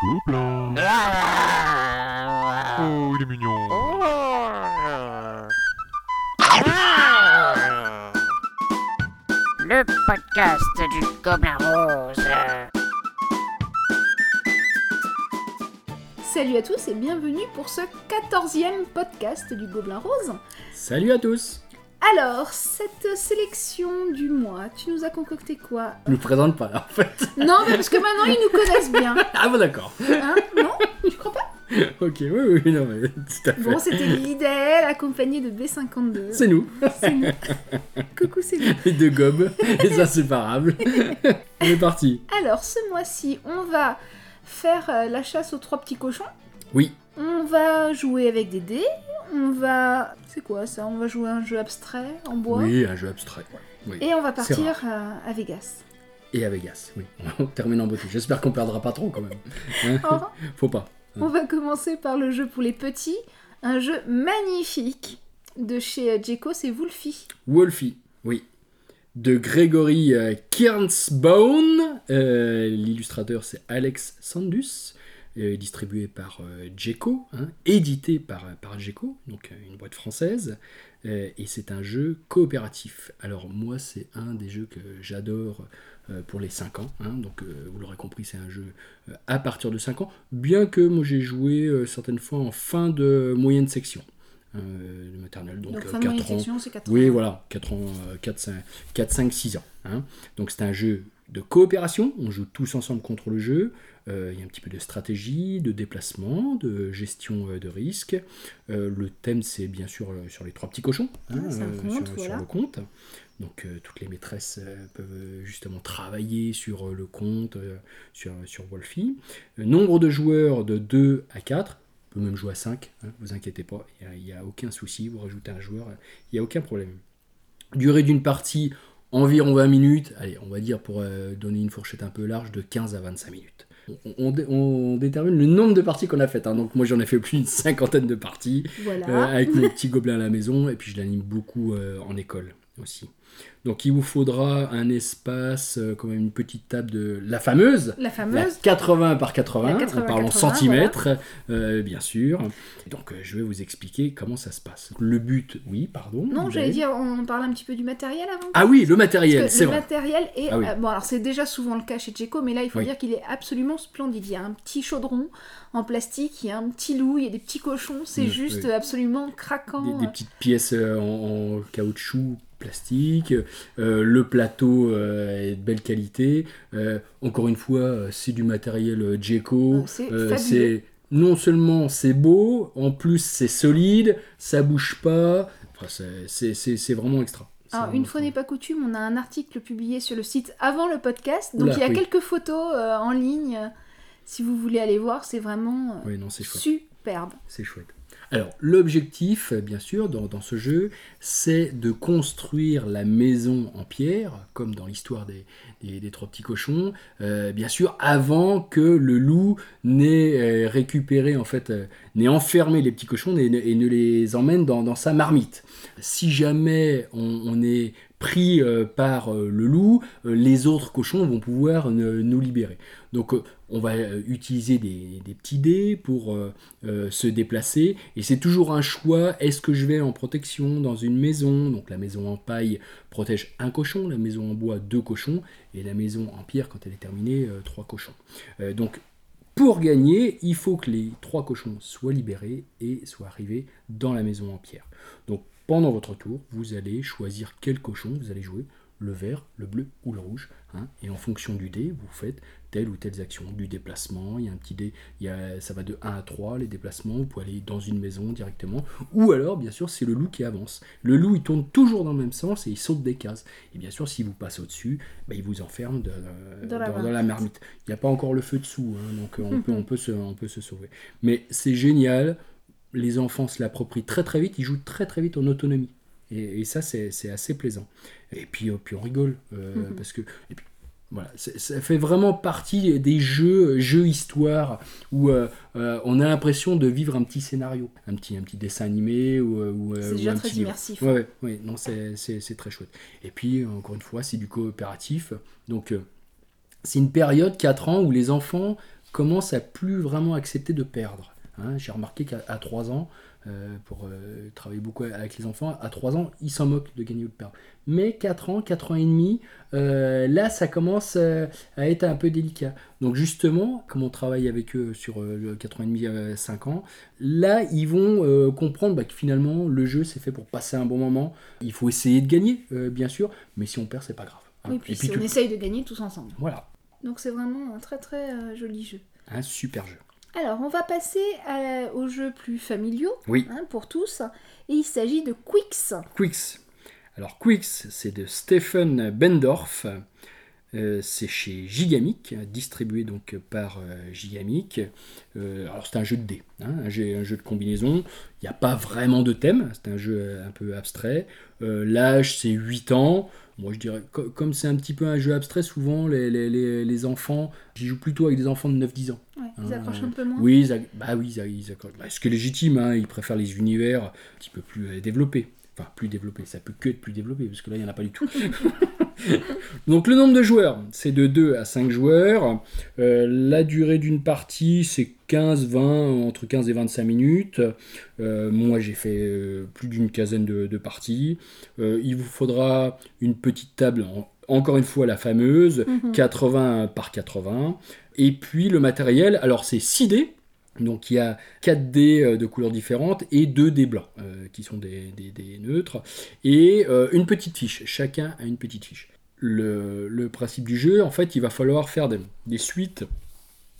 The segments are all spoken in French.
Gobelin. Oh, il est mignon. Le podcast du Gobelin Rose. Salut à tous et bienvenue pour ce 14e podcast du Gobelin Rose. Salut à tous Alors, cette sélection du mois, tu nous as concocté quoi? Je me présente pas là en fait. Non, mais parce que maintenant ils nous connaissent bien. Ah bon d'accord. Hein? Non? Tu crois pas? Ok, oui, oui, non mais tout à fait. Bon, c'était l'idéal accompagné de B52. C'est nous, C'est nous. Coucou, c'est nous. les deux gobes, les inséparables. On est parti. Alors, ce mois-ci, on va faire euh, la chasse aux trois petits cochons. Oui, On va jouer avec des dés. On va. C'est quoi ça On va jouer à un jeu abstrait en bois. oui, un jeu abstrait. Oui. Et on va partir euh, à Vegas. Et à Vegas, oui. On termine en beauté. J'espère qu'on perdra pas trop quand même. Hein Oh, Faut pas. on va commencer par le jeu pour les petits. Un jeu magnifique de chez euh, Jeco, c'est Wolfie. Wolfie, oui. De Gregory euh, Kirnsbaum. Euh, L'illustrateur c'est Alex Sandus. Euh, distribué par euh, Jeco, hein, édité par, par Jeco, donc euh, une boîte française. Euh, et c'est un jeu coopératif. Alors moi c'est un des jeux que j'adore euh, pour les 5 ans. hein. donc euh, vous l'aurez compris c'est un jeu euh, à partir de 5 ans. Bien que moi j'ai joué euh, certaines fois en fin de moyenne section. euh, de maternelle, donc, Donc, euh, fin de moyenne 4 ans. section, c'est 4 Oui, voilà, 4 ans, euh, 4, 5, 4, 5 6 ans. hein. Donc c'est un jeu de coopération, on joue tous ensemble contre le jeu. Euh, Il y a un petit peu de stratégie, de déplacement, de gestion euh, de risque. Euh, le thème, c'est bien sûr sur les trois petits cochons, hein, Ah, conte, sur, voilà. sur le compte. Donc euh, toutes les maîtresses euh, peuvent justement travailler sur euh, le compte, sur, sur Wolfie. Nombre de joueurs de 2 à 4. On peut même jouer à 5, hein, vous inquiétez pas, il n'y a, aucun souci, vous rajoutez un joueur, il n'y a aucun problème. Durée d'une partie, environ 20 minutes, allez, on va dire pour donner une fourchette un peu large, de 15 à 25 minutes. On, on dé- on détermine le nombre de parties qu'on a faites, hein. donc moi j'en ai fait plus d'une cinquantaine de parties, Voilà. euh, avec mon petit gobelin à la maison, et puis je l'anime beaucoup euh, en école aussi. Donc il vous faudra un espace, euh, quand même une petite table de la fameuse, La la fameuse. 80 par 80, La 80 on parle en 80, centimètres, euh, bien sûr. Donc euh, je vais vous expliquer comment ça se passe. Le but, oui, pardon. Non, j'allais avez- dire, on parle un petit peu du matériel avant. Ah oui, le matériel, c'est le vrai. matériel est. Ah oui. bon, alors c'est déjà souvent le cas chez Jeco, mais là il faut Oui. dire qu'il est absolument splendide. Il y a un petit chaudron en plastique, il y a un petit loup, il y a des petits cochons, c'est Mm, juste oui. absolument craquant. Des, des petites pièces en, en caoutchouc plastique, euh, le plateau euh, est de belle qualité. Euh, encore une fois, c'est du matériel euh, Jeco. Euh, c'est non seulement c'est beau, en plus c'est solide, ça bouge pas. Enfin, c'est- vraiment extra. Alors, une fois n'est pas coutume, on a un article publié sur le site avant le podcast. Donc il y a oui. quelques photos en ligne. Si vous voulez aller voir, c'est vraiment Oui, non, superbe. C'est chouette. Alors, l'objectif, euh, bien sûr, dans, ce jeu, c'est de construire la maison en pierre, comme dans l'histoire des, trois petits cochons, euh, bien sûr, avant que le loup n'ait euh, récupéré, en fait, n'ait enfermé les petits cochons et, ne- les emmène dans, sa marmite. Si jamais on est pris euh, par euh, le loup, euh, les autres cochons vont pouvoir nous libérer. Donc, on va utiliser des, petits dés pour se déplacer. Et c'est toujours un choix. Est-ce que je vais en protection dans une maison? Donc la maison en paille protège un cochon, la maison en bois deux cochons, et la maison en pierre, quand elle est terminée, trois cochons. Donc pour gagner, il faut que les trois cochons soient libérés et soient arrivés dans la maison en pierre. Donc pendant votre tour, vous allez choisir quel cochon vous allez jouer, le vert, le bleu ou le rouge. hein. et en fonction du dé, vous faites telle ou telle action, du déplacement, il y a un petit dé, il y a, ça va de 1 à 3, les déplacements, vous pouvez aller dans une maison directement, ou alors bien sûr c'est le loup qui avance. Le loup il tourne toujours dans le même sens et il saute des cases. Et bien sûr s'il vous passe au-dessus, bah, il vous enferme de- Dans la dans, dans la marmite. Il n'y a pas encore le feu dessous, hein, donc euh, on, peut, on, peut se, on peut se sauver. Mais c'est génial, les enfants se l'approprient très très vite, ils jouent très très vite en autonomie. Et, et ça, c'est assez plaisant. Et puis, euh, puis on rigole, euh, Mhm. parce que... Et puis, voilà, ça fait vraiment partie des jeux, jeux histoire, où euh, euh, on a l'impression de vivre un petit scénario, un petit, un petit dessin animé ou, ou, C'est déjà un très petit immersif. Ouais, ouais, ouais, non, c'est- très chouette. Et puis, encore une fois, c'est du coopératif. Donc, c'est une période, 4 ans, où les enfants commencent à plus vraiment accepter de perdre. Hein, J'ai remarqué qu'à à 3 ans, euh, pour euh, travailler beaucoup avec les enfants, à 3 ans, ils s'en moquent de gagner ou de perdre. Mais 4 ans, 4 ans et demi, euh, là, ça commence à être un peu délicat. Donc justement, comme on travaille avec eux sur euh, le 4 ans et demi, euh, 5 ans, là, ils vont comprendre bah, que finalement, le jeu, c'est fait pour passer un bon moment. Il faut essayer de gagner, bien sûr, mais si on perd, c'est pas grave. hein. Oui, puis, et puis si on essaye de gagner tous ensemble. Voilà, Donc c'est vraiment un très très joli jeu. un super jeu. Alors, on va passer à- aux jeux plus familiaux Oui. hein, pour tous. Et il s'agit de Quicks. Quicks. Alors Quicks, c'est de Stephen Bendorf. Euh, c'est chez Gigamic, distribué donc par euh, Gigamic. Euh, alors c'est un jeu de dés, hein, un, jeu, un jeu de combinaison. Il n'y a pas vraiment de thème, c'est un jeu un peu abstrait. L'âge c'est 8 ans. Moi je dirais, co- comme c'est un petit peu un jeu abstrait, souvent les, les, les, les enfants, j'y joue plutôt avec des enfants de 9-10 ans. Ouais, ils Ah, accrochent un peu moins. Oui, ils, bah oui, ils, accrochent. Bah, ce qui est légitime, hein, ils préfèrent les univers un petit peu plus développés. Enfin, plus développés, ça peut que être plus développé, parce que là, il n'y en a pas du tout. Donc, le nombre de joueurs, c'est de 2 à 5 joueurs. Euh, la durée d'une partie, c'est 15, 20, entre 15 et 25 minutes. Euh, moi, j'ai fait euh, plus d'une quinzaine de, de parties. Il vous faudra une petite table, en- encore une fois, la fameuse, Mhm. 80 par 80. Et puis le matériel, alors c'est 6 dés. Donc il y a 4 dés euh, de couleurs différentes et 2 dés blancs euh, qui sont des, des- neutres. Et euh, une petite fiche. Chacun a une petite fiche. Le, le principe du jeu, en fait, il va falloir faire des, des suites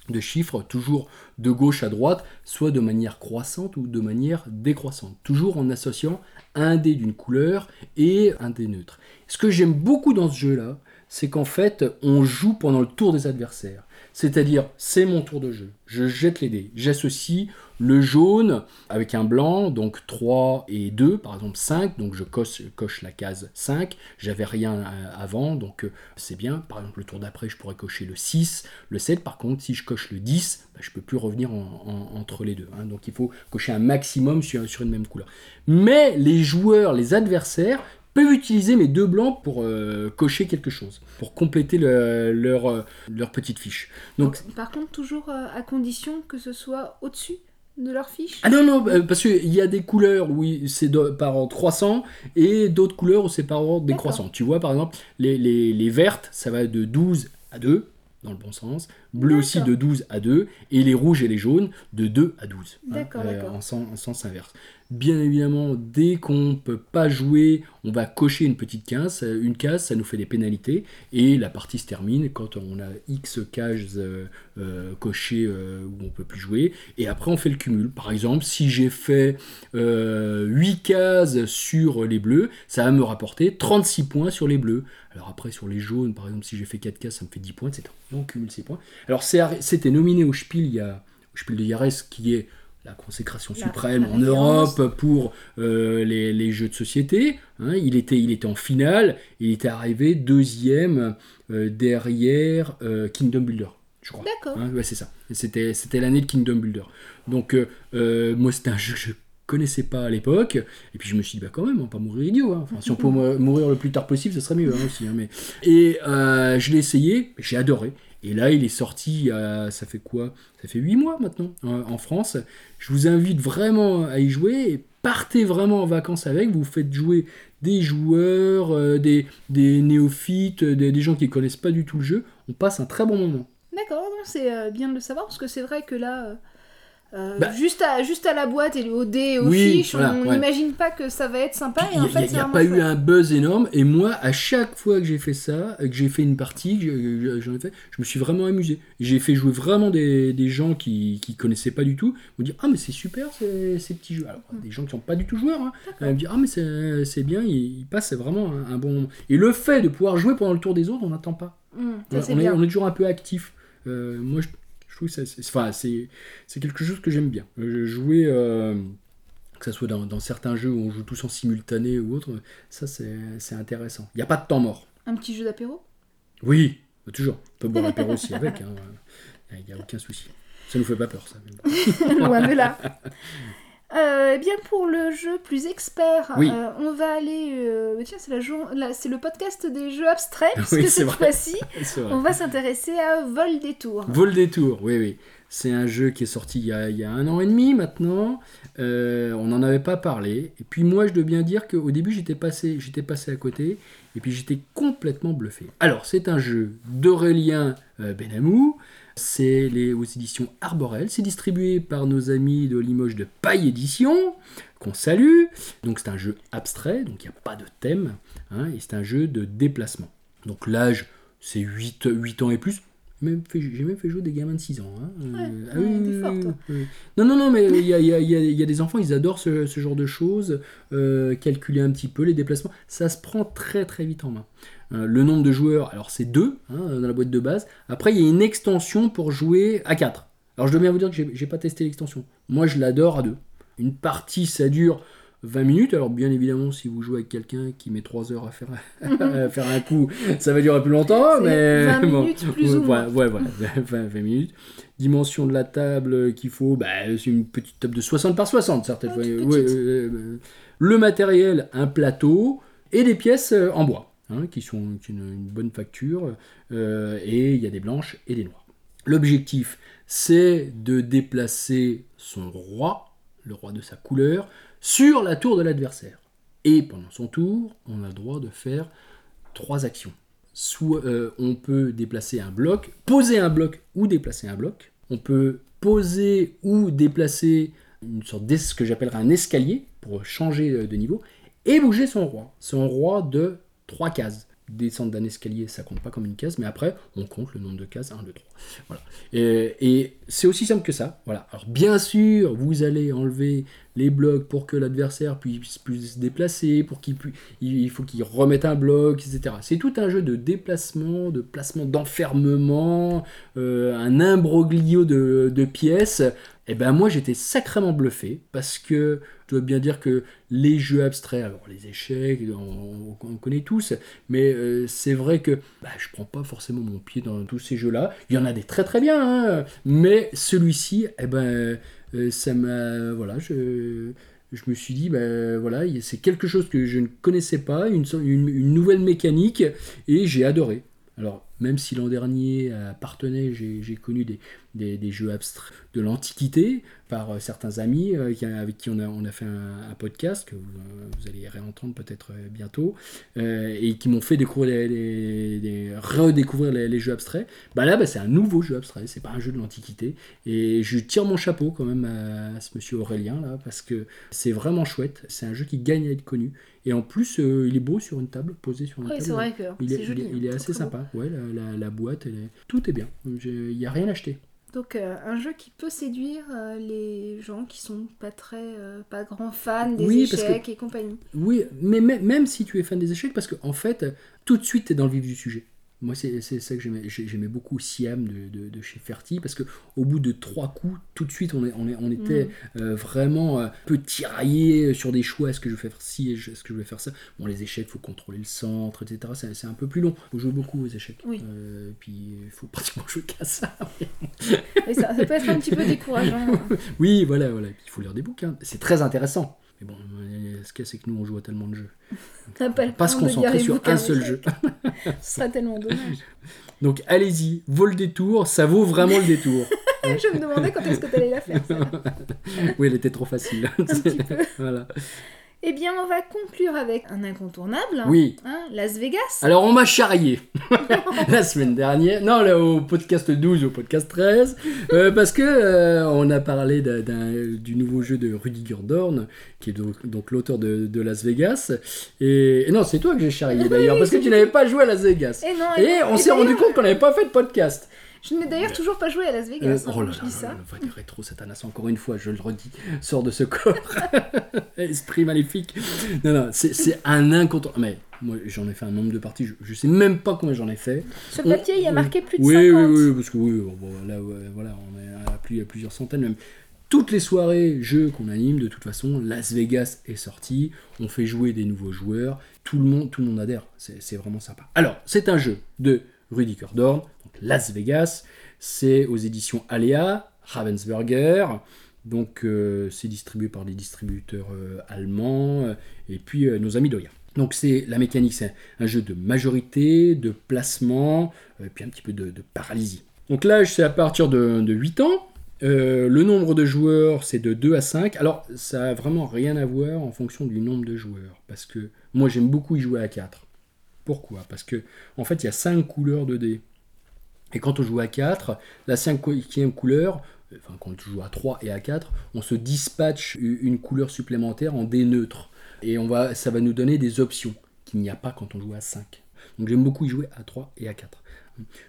de chiffres, toujours de gauche à droite, soit de manière croissante ou de manière décroissante. Toujours en associant un dé d'une couleur et un dé neutre. Ce que j'aime beaucoup dans ce jeu-là, c'est qu'en fait, on joue pendant le tour des adversaires. C'est-à-dire, c'est mon tour de jeu. Je jette les dés. J'associe le jaune avec un blanc, donc 3 et 2, par exemple 5, donc je coche, la case 5. J'avais rien euh, avant, donc euh, c'est bien. Par exemple, le tour d'après, je pourrais cocher le 6, le 7. Par contre, si je coche le 10, bah, je peux plus revenir en- en- entre les deux. hein. Donc il faut cocher un maximum sur une même couleur. Mais les joueurs, les adversaires, peuvent utiliser mes deux blancs pour euh, cocher quelque chose, pour compléter le- leur, euh, leur petite fiche. Donc, Donc, par contre, toujours euh, à condition que ce soit au-dessus de leur fiche? ah non, non, parce qu'il y a des couleurs où c'est par ordre croissant et d'autres couleurs où c'est par ordre décroissant. Tu vois, par exemple, les, les, les vertes, ça va de 12 à 2, dans le bon sens. Bleu aussi de 12 à 2. Et les rouges et les jaunes de 2 à 12. hein, D'accord, d'accord. En, sens, en sens inverse. Bien évidemment, dès qu'on peut pas jouer, on va cocher une petite case. euh, Une case, ça nous fait des pénalités. Et la partie se termine quand on a X cases euh, euh, cochées euh, où on peut plus jouer. Et après, on fait le cumul. Par exemple, si j'ai fait euh, 8 cases sur les bleus, ça va me rapporter 36 points sur les bleus. Alors après, sur les jaunes, par exemple, si j'ai fait 4 cases, ça me fait 10 points, etc. Et on cumule ces points. Alors c'était nominé au Spiel, il y a, au Spiel de Yarès, qui est la consécration La- suprême la en. Europe pour euh, les, les jeux de société. hein. il, était, il était en finale, il était arrivé deuxième euh, derrière euh, Kingdom Builder, je crois. D'accord. Hein, ouais, c'est ça. C'était, c'était l'année de Kingdom Builder. Donc, moi, c'était un jeu que je connaissais pas à l'époque. Et puis, je me suis dit, bah, quand même, on va pas mourir idiot. hein. Enfin, si on peut mou- mourir le plus tard possible, ce serait mieux hein, aussi. hein, mais... Et euh, je l'ai essayé, j'ai adoré. Et là, il est sorti, euh, ça fait quoi? Ça fait 8 mois maintenant, hein, en France. Je vous invite vraiment à y jouer. Partez vraiment en vacances avec. Vous faites jouer des joueurs, euh, des, néophytes, des, des gens qui connaissent pas du tout le jeu. On passe un très bon moment. D'accord, c'est euh, bien de le savoir parce que c'est vrai que là, euh, euh, Bah- juste, à, juste à la boîte et au dé et aux Oui, fiches, voilà, on ouais. n'imagine pas que ça va être sympa Il en n'y a, pas eu un buzz énorme. Et moi, à chaque fois que j'ai fait ça, que j'ai fait une partie, j'en ai fait, je me suis vraiment amusé. J'ai fait jouer vraiment des, des gens qui qui connaissaient pas du tout. Me disent Ah, mais c'est super ces, ces petits jeux. Alors, des gens qui sont pas du tout joueurs. Hein. Me disent Ah, mais c'est bien, ils, ils passent vraiment un, un bon moment. Et le fait de pouvoir jouer pendant le tour des autres, on n'attend pas. Hum, ça, on, on est, on toujours un peu actif. Euh, moi, je trouve que ça- c'est enfin, c'est- c'est quelque chose que j'aime bien. Euh, jouer, euh, que ce soit dans, dans certains jeux où on joue tous en simultané ou autre, ça c'est c'est intéressant. Il n'y a pas de temps mort. Un petit jeu d'apéro? Oui, bah, toujours. On peut boire l'apéro aussi avec. hein. Il n'y a aucun souci. Ça nous fait pas peur, ça. Loin de là. Euh, eh bien pour le jeu plus expert, Oui. euh, on va aller. euh, tiens, c'est la jour- c'est le podcast des jeux abstraits, puisque Oui, c'est cette fois-ci, on va s'intéresser à Vol des Tours. Vol des tours, oui, oui. C'est un jeu qui est sorti il y a, il y a un an et demi maintenant. On n'en avait pas parlé. Et puis moi, je dois bien dire qu'au début, j'étais passé, j'étais passé à côté. Et puis j'étais complètement bluffé. Alors, c'est un jeu d'Aurélien Benamou. C'est les, aux éditions Arborel. C'est distribué par nos amis de Limoges de Paille Édition, qu'on salue. Donc c'est un jeu abstrait, donc il n'y a pas de thème. hein, et c'est un jeu de déplacement. Donc l'âge, c'est 8, 8 ans et plus. J'ai même fait jouer des gamins de 6 ans. hein. Euh, Ouais, ouais, t'es fort, toi. oui. Non, non, non, mais il y a, il y a- il y a- il y a des enfants, ils adorent ce, ce genre de choses. euh, calculer un petit peu les déplacements. Ça se prend très très vite en main. Euh, le nombre de joueurs, alors c'est 2 dans la boîte de base. Après, il y a une extension pour jouer à 4. Alors je dois bien vous dire que j'ai pas testé l'extension. Moi, je l'adore à 2. Une partie, ça dure 20 minutes. Alors bien évidemment, si vous jouez avec quelqu'un qui met 3 heures à faire, à faire un coup, ça va durer plus longtemps. Mais 20 bon. minutes plus Ouais, ou moins. Ouais, voilà, 20, 20 minutes. Dimension de la table qu'il faut, bah, c'est une petite table de 60 par 60, certaines Ah, fois. Ouais, euh, le matériel, un plateau et des pièces euh, en bois, hein, qui sont une bonne facture. euh, et il y a des blanches et des noires. L'objectif, c'est de déplacer son roi, le roi de sa couleur, sur la tour de l'adversaire. Et pendant son tour, on a le droit de faire trois actions. Soit euh, on peut déplacer un bloc, poser un bloc ou déplacer un bloc. On peut poser ou déplacer une sorte de ce que j'appellerais un escalier pour changer euh, de niveau et bouger son roi. Son roi de trois cases. Descendre d'un escalier, ça compte pas comme une case, mais après, on compte le nombre de cases, 1, 2, 3. Voilà. Et, c'est aussi simple que ça. Voilà. Alors, bien sûr, vous allez enlever les blocs pour que l'adversaire puisse, puisse se déplacer, pour qu'il il faut qu'il remette un bloc, etc. C'est tout un jeu de déplacement, de placement d'enfermement, euh, un imbroglio de pièces. Et ben moi j'étais sacrément bluffé parce que je dois bien dire que les jeux abstraits, alors les échecs, on, on connaît tous, mais euh, c'est vrai que bah, je prends pas forcément mon pied dans tous ces jeux-là. Il y en a des très très bien, hein, mais celui-ci, eh ben euh, ça m'a voilà, je je me suis dit, ben voilà, il- c'est quelque chose que je ne connaissais pas, une, une, une nouvelle mécanique, et j'ai adoré. Alors, même si l'an dernier appartenait, j'ai j'ai connu des, des, des jeux abstraits de l'Antiquité par euh, certains amis euh, avec qui on a, on a fait un, un podcast que vous, euh, vous allez réentendre peut-être euh, bientôt euh, et qui m'ont fait découvrir les, les- les- redécouvrir les, les jeux abstraits. Bah là, bah, c'est un nouveau jeu abstrait, c'est pas un jeu de l'Antiquité et je tire mon chapeau quand même à, à ce monsieur Aurélien là parce que c'est vraiment chouette. C'est un jeu qui gagne à être connu et en plus euh, il est beau sur une table, posé sur une Oui, table. c'est vrai que Il c'est est, joli. il est- il est hein, assez beau. sympa. Ouais, la- la boîte, elle est- tout est bien. Il n'y a rien acheté. Donc euh, un jeu qui peut séduire euh, les gens qui sont pas très, euh, pas grands fans des Oui, échecs et compagnie. Oui, mais mê- même si tu es fan des échecs, parce qu'en fait, tout de suite, tu es dans le vif du sujet. Moi, c'est ça que j'aimais. J'ai- J'aimais beaucoup Siam de, de- de chez Ferti, parce que au bout de trois coups, tout de suite, on, est, on, est- on était Mm. euh, vraiment euh, un peu tiraillé sur des choix. Est-ce que je vais faire ci Est-ce que je vais faire ça Bon, les échecs, il faut contrôler le centre, etc. C'est un peu plus long. Faut jouer beaucoup aux échecs. Oui. Euh, puis, il faut pratiquement jouer qu'à ça. Et ça, ça peut être un petit peu décourageant. Oui, voilà, voilà. Il faut lire des bouquins. C'est très intéressant. Mais bon, euh, ce qu'il y a, c'est que nous, on joue à tellement de jeux. Ça n'a pas se concentrer sur un seul jeu. Ce serait tellement dommage. Donc allez-y, vaut le détour, ça vaut vraiment le détour. Je me demandais quand est-ce que tu allais la faire. oui, elle était trop facile. petit peu. voilà. Eh bien, on va conclure avec un incontournable. Oui. hein, Las Vegas. Alors on m'a charrié la semaine dernière, non là, au podcast 12, au podcast 13, euh, parce que euh, on a parlé du nouveau jeu de Rudiger Dorn, qui est donc, donc l'auteur de, de Las Vegas. Et, et non, c'est toi que j'ai charrié d'ailleurs, parce que tu n'avais pas joué à Las Vegas. Et non, Et on s'est rendu compte qu'on n'avait pas fait de podcast. Je n'ai d'ailleurs toujours pas joué à Las Euh, Vegas. hein, oh là je là, dis là ça. du rétro Satanas, encore une fois, je le redis, sort de ce corps. Esprit maléfique. Non, non, c'est un incontournable. Mais moi, j'en ai fait un nombre de parties, je, je sais même pas combien j'en ai fait. Sur le papier, il y a marqué plus de oui, 50. Oui, oui, parce que oui, bon, là, ouais, voilà, on est à, plus, à plusieurs centaines même. Toutes les soirées jeux qu'on anime, de toute façon, Las Vegas est sorti, on fait jouer des nouveaux joueurs, tout le monde, tout le monde adhère, c'est vraiment sympa. Alors, c'est un jeu de Rudiger Dorn, donc Las Vegas, c'est aux éditions Alea, Ravensburger, Donc euh, c'est distribué par des distributeurs euh, allemands euh, et puis nos amis d'Oya. Donc c'est la mécanique, c'est un jeu de majorité, de placement, et puis un petit peu de, paralysie. Donc l'âge c'est à partir de, de 8 ans. Le nombre de joueurs c'est de 2 à 5. Alors ça a vraiment rien à voir en fonction du nombre de joueurs. Parce que moi j'aime beaucoup y jouer à 4. Pourquoi Parce que en fait il y a 5 couleurs de dés. Et quand on joue à 4, la cinquième couleur, enfin quand on joue à 3 et à 4, on se dispatche une couleur supplémentaire en dés neutres. Et on va, ça va nous donner des options qu'il n'y a pas quand on joue à 5. Donc j'aime beaucoup y jouer à 3 et à 4.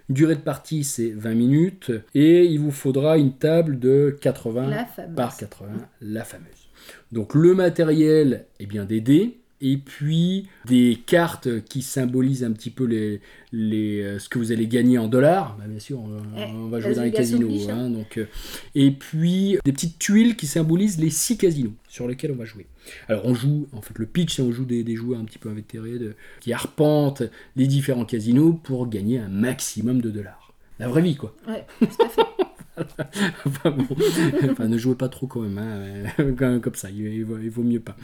Une durée de partie c'est 20 minutes et il vous faudra une table de 80 La fameuse. par 80, la fameuse. Donc le matériel, eh bien des dés, et puis des cartes qui symbolisent un petit peu les, les, euh, ce que vous allez gagner en dollars. Bah, bien sûr, on, Eh, on va jouer dans les casinos. hein. hein, donc, euh, et puis des petites tuiles qui symbolisent les six casinos sur lesquels on va jouer. Alors on joue, en fait le pitch, c'est on joue des, des joueurs un petit peu invétérés de- qui arpentent les différents casinos pour gagner un maximum de dollars. La vraie vie quoi. Ouais, tout à fait. enfin, bon, enfin, ne jouez pas trop quand même, hein, comme comme ça, il, il vaut, il vaut mieux pas.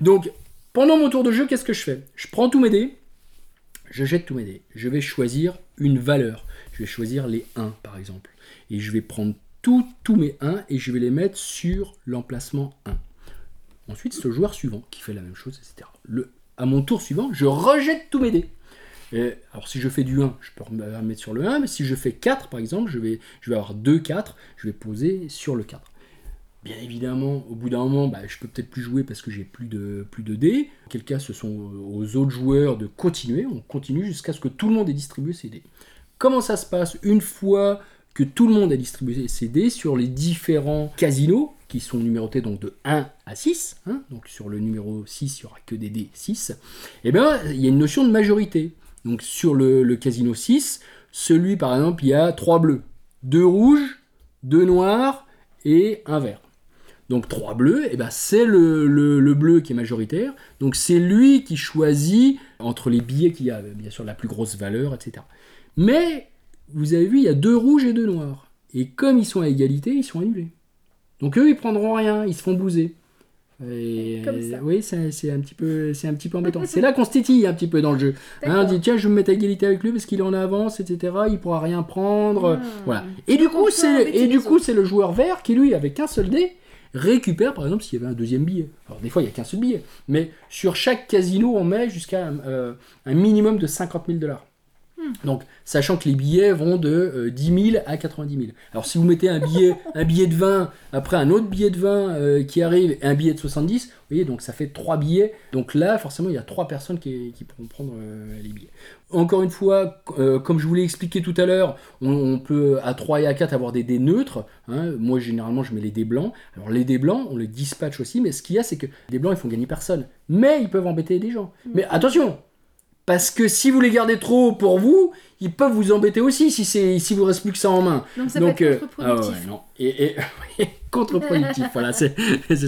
Donc, pendant mon tour de jeu, qu'est-ce que je fais? Je prends tous mes dés, je jette tous mes dés, je vais choisir une valeur. Je vais choisir les 1 par exemple. Et je vais prendre tous mes 1 et je vais les mettre sur l'emplacement 1. Ensuite, c'est le joueur suivant qui fait la même chose, etc. Le, à mon tour suivant, je rejette tous mes dés. Alors si je fais du 1, je peux me mettre sur le 1, mais si je fais 4 par exemple, je vais, je vais avoir 2 4, je vais poser sur le 4. Bien évidemment, au bout d'un moment, bah, je peux peut-être plus jouer parce que j'ai plus de, plus de dés. En quel cas, ce sont aux autres joueurs de continuer. On continue jusqu'à ce que tout le monde ait distribué ses dés. Comment ça se passe une fois que tout le monde a distribué ses dés sur les différents casinos qui sont numérotés donc de 1 à 6, hein, donc sur le numéro 6, il n'y aura que des dés 6, et bien il y a une notion de majorité. Donc sur le, le casino 6, celui par exemple, il y a 3 bleus, 2 rouges, 2 noirs et un vert. Donc 3 bleus, et ben c'est le, le- le bleu qui est majoritaire. Donc c'est lui qui choisit entre les billets qui a bien sûr la plus grosse valeur, etc. Mais vous avez vu, il y a deux rouges et deux noirs. Et comme ils sont à égalité, ils sont annulés. Donc eux, ils prendront rien, ils se font blouser. Et, Comme ça. oui, c'est un petit peu, c'est un petit peu embêtant. c'est là qu'on se un petit peu dans le jeu. Hein, on dit tiens, je vais me mettre à égalité avec lui parce qu'il est en avance, etc. Il pourra rien prendre. Ah. Voilà. Et du coup, c'est et du coup, c'est le joueur vert qui lui, avec un seul dé, récupère par exemple s'il y avait un deuxième billet. Alors des fois, il n'y a qu'un seul billet, mais sur chaque casino, on met jusqu'à euh, un minimum de 50 000 dollars. Hmm. Donc, sachant que les billets vont de euh, 10 000 à 90 000. Alors, si vous mettez un billet, un billet de 20, après un autre billet de 20 euh, qui arrive, et un billet de 70, vous voyez, donc ça fait 3 billets. Donc là, forcément, il y a 3 personnes qui, qui pourront prendre euh, les billets. Encore une fois, euh, comme je vous l'ai expliqué tout à l'heure, on, on peut à 3 et à 4 avoir des dés neutres. hein. Moi, généralement, je mets les dés blancs. Alors, les dés blancs, on les dispatche aussi, mais ce qu'il y a, c'est que les dés blancs, ils font gagner personne. Mais ils peuvent embêter des gens. Mais attention parce que si vous les gardez trop pour vous, ils peuvent vous embêter aussi si, c'est, si vous reste plus que ça en main. Donc ça Donc, peut euh, être ah contre-productif. ouais, non. Et, et- contre-productif, voilà, c'est,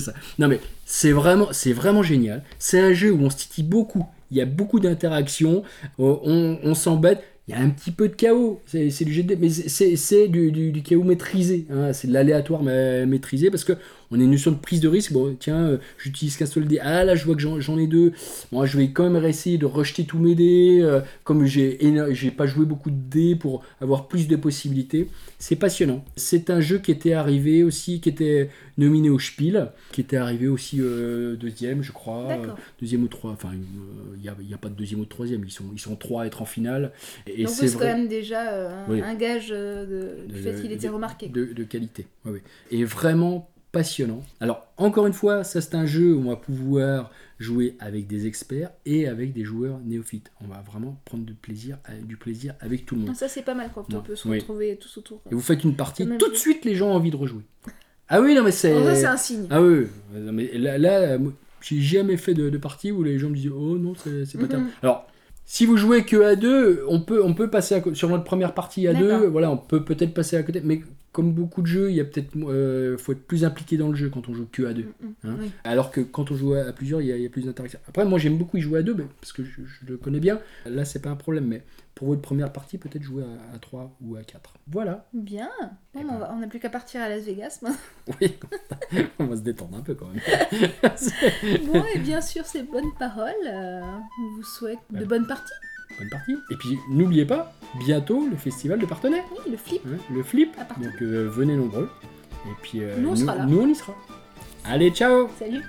ça. Non mais c'est vraiment, c'est vraiment génial. C'est un jeu où on se titille beaucoup. Il y a beaucoup d'interactions. Euh, On, on s'embête. Il y a un petit peu de chaos. C'est, du mais c'est, du, du- du chaos maîtrisé. hein. C'est de l'aléatoire maîtrisé parce que on a une notion de prise de risque. Bon, tiens, euh, j'utilise qu'un seul dé. Ah là, je vois que j'en, ai deux. Moi, je vais quand même essayer de rejeter tous mes dés. euh, comme j'ai, j'ai pas joué beaucoup de dés pour avoir plus de possibilités. C'est passionnant. C'est un jeu qui était arrivé aussi, qui était nominé au Spiel, qui était arrivé aussi euh, deuxième, je crois. D'accord. Deuxième ou trois. Enfin, il n'y a, pas de deuxième ou de troisième. Ils sont, ils sont trois à être en finale. Et, Donc c'est quand même déjà un, Oui. un gage de, du de- fait qu'il était remarqué. De, de qualité. Ouais, ouais. Et vraiment passionnant. Alors, encore une fois, ça c'est un jeu où on va pouvoir jouer avec des experts et avec des joueurs néophytes. On va vraiment prendre du plaisir, du plaisir avec tout le monde. Donc ça c'est pas mal quand on peut se oui. retrouver tous autour. Et vous faites une partie, tout de suite les gens ont envie de rejouer. Ah oui, non mais c'est... C'est un signe. Ah oui, mais là, j'ai jamais fait de, de partie où les gens me disent oh non c'est pas terrible. Alors si vous jouez que à deux, on peut on peut passer à sur notre première partie à deux, voilà on peut peut-être passer à côté, mais comme beaucoup de jeux, il y a peut-être, euh, faut être plus impliqué dans le jeu quand on joue que à deux. Mm, mm, Hein oui. Alors que quand on joue à plusieurs, il y a, il y a plus d'interaction. Après, moi j'aime beaucoup y jouer à deux, parce que je, je le connais bien. Là, c'est pas un problème, mais pour votre première partie, peut-être jouer à, à 3 ou à 4. Voilà. Bien. Bon, Eh on ben. on n'a plus qu'à partir à Las Vegas. maintenant. Oui, on va se détendre un peu quand même. bon, et bien sûr, ces bonnes paroles, euh, on vous souhaite de bonnes parties. Bonne partie. Et puis, n'oubliez pas, bientôt le festival de partenaires, Oui, le flip. hein, le flip. Donc, euh, venez nombreux. Et puis, euh, Nous, on sera là. nous, on y sera. Allez, ciao Salut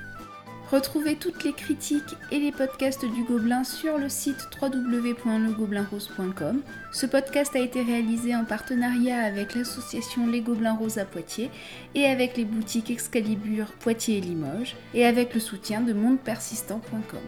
Retrouvez toutes les critiques et les podcasts du Gobelin sur le site www.legoblinrose.com. Ce podcast a été réalisé en partenariat avec l'association Les Gobelins Roses à Poitiers et avec les boutiques Excalibur Poitiers et Limoges et avec le soutien de mondepersistant.com.